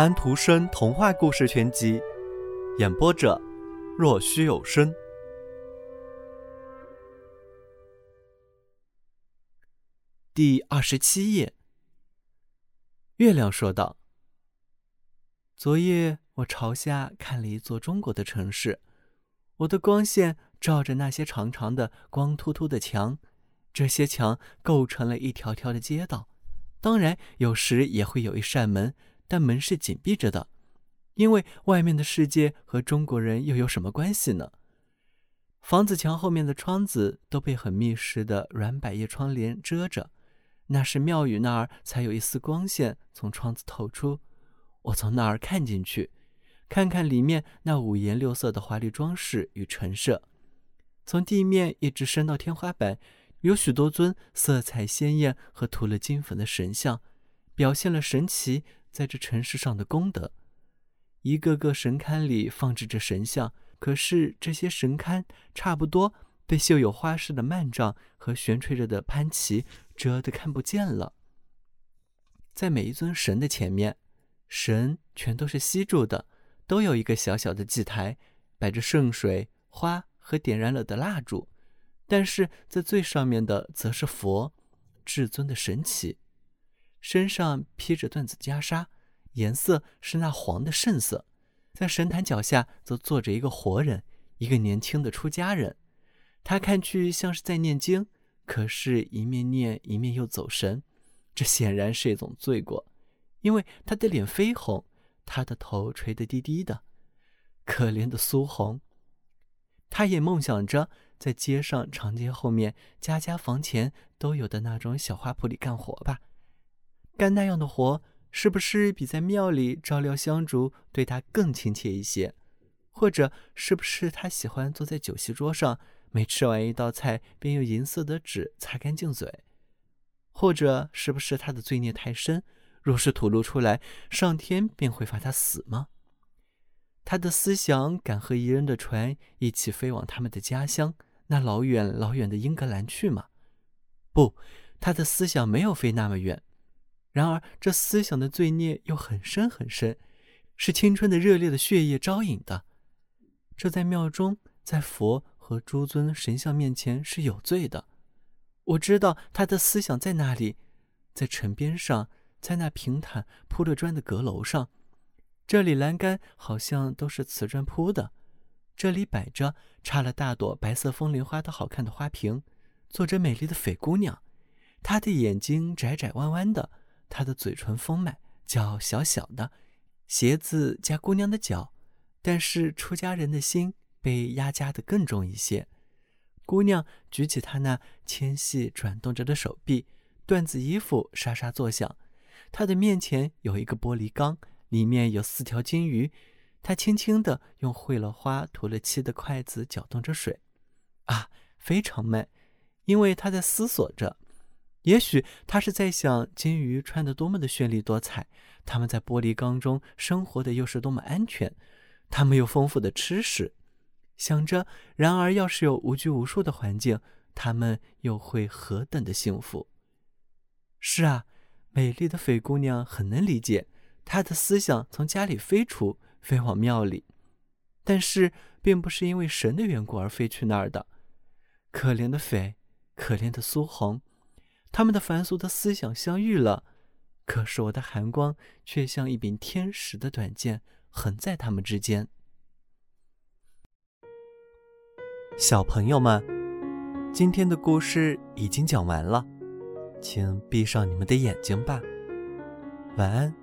安徒生童话故事全集，演播者：若虚有声。第二十七页。月亮说道：“昨夜我朝下看了一座中国的城市，我的光线照着那些长长的、光秃秃的墙，这些墙构成了一条条的街道。当然，有时也会有一扇门。”但门是紧闭着的，因为外面的世界和中国人又有什么关系呢？房子墙后面的窗子都被很密实的软百叶窗帘遮着，那是庙宇那儿才有一丝光线从窗子透出。我从那儿看进去，看看里面那五颜六色的华丽装饰与陈设。从地面一直伸到天花板，有许多尊色彩鲜艳和涂了金粉的神像，表现了神奇。在这城市上的功德，一个个神龛里放置着神像，可是这些神龛差不多被绣有花饰的幔帐和悬垂着的幡旗遮得看不见了。在每一尊神的前面，神全都是吸住的，都有一个小小的祭台，摆着圣水、花和点燃了的蜡烛，但是在最上面的则是佛，至尊的神奇。身上披着缎子袈裟，颜色是那黄的圣色。在神坛脚下，则坐着一个活人，一个年轻的出家人。他看去像是在念经，可是，一面念一面又走神。这显然是一种罪过，因为他的脸绯红，他的头垂得低低的。可怜的苏红，他也梦想着在街上长街后面家家房前都有的那种小花圃里干活吧。干那样的活，是不是比在庙里照料香烛对他更亲切一些？或者，是不是他喜欢坐在酒席桌上，每吃完一道菜便用银色的纸擦干净嘴？或者，是不是他的罪孽太深，若是吐露出来，上天便会罚他死吗？他的思想敢和彝人的船一起飞往他们的家乡，那老远老远的英格兰去吗？不，他的思想没有飞那么远。然而，这思想的罪孽又很深很深，是青春的热烈的血液招引的。这在庙中，在佛和诸尊神像面前是有罪的。我知道他的思想在哪里，在城边上，在那平坦铺着砖的阁楼上。这里栏杆好像都是瓷砖铺的。这里摆着插了大朵白色风铃花的好看的花瓶，坐着美丽的斐姑娘，她的眼睛窄窄弯弯的。他的嘴唇丰满，脚小小的，鞋子夹姑娘的脚，但是出家人的心被压夹的更重一些。姑娘举起她那纤细转动着的手臂，缎子衣服沙沙作响。她的面前有一个玻璃缸，里面有四条金鱼。她轻轻地用绘了花、涂了漆的筷子搅动着水，啊，非常慢，因为她在思索着。也许他是在想金鱼穿得多么的绚丽多彩，他们在玻璃缸中生活的又是多么安全，他们有丰富的吃食。想着，然而要是有无拘无束的环境，他们又会何等的幸福？是啊，美丽的斐姑娘很能理解，她的思想从家里飞出，飞往庙里，但是并不是因为神的缘故而飞去那儿的。可怜的斐，可怜的苏红。他们的凡俗的思想相遇了，可是我的寒光却像一柄天使的短剑，横在他们之间。小朋友们，今天的故事已经讲完了，请闭上你们的眼睛吧，晚安。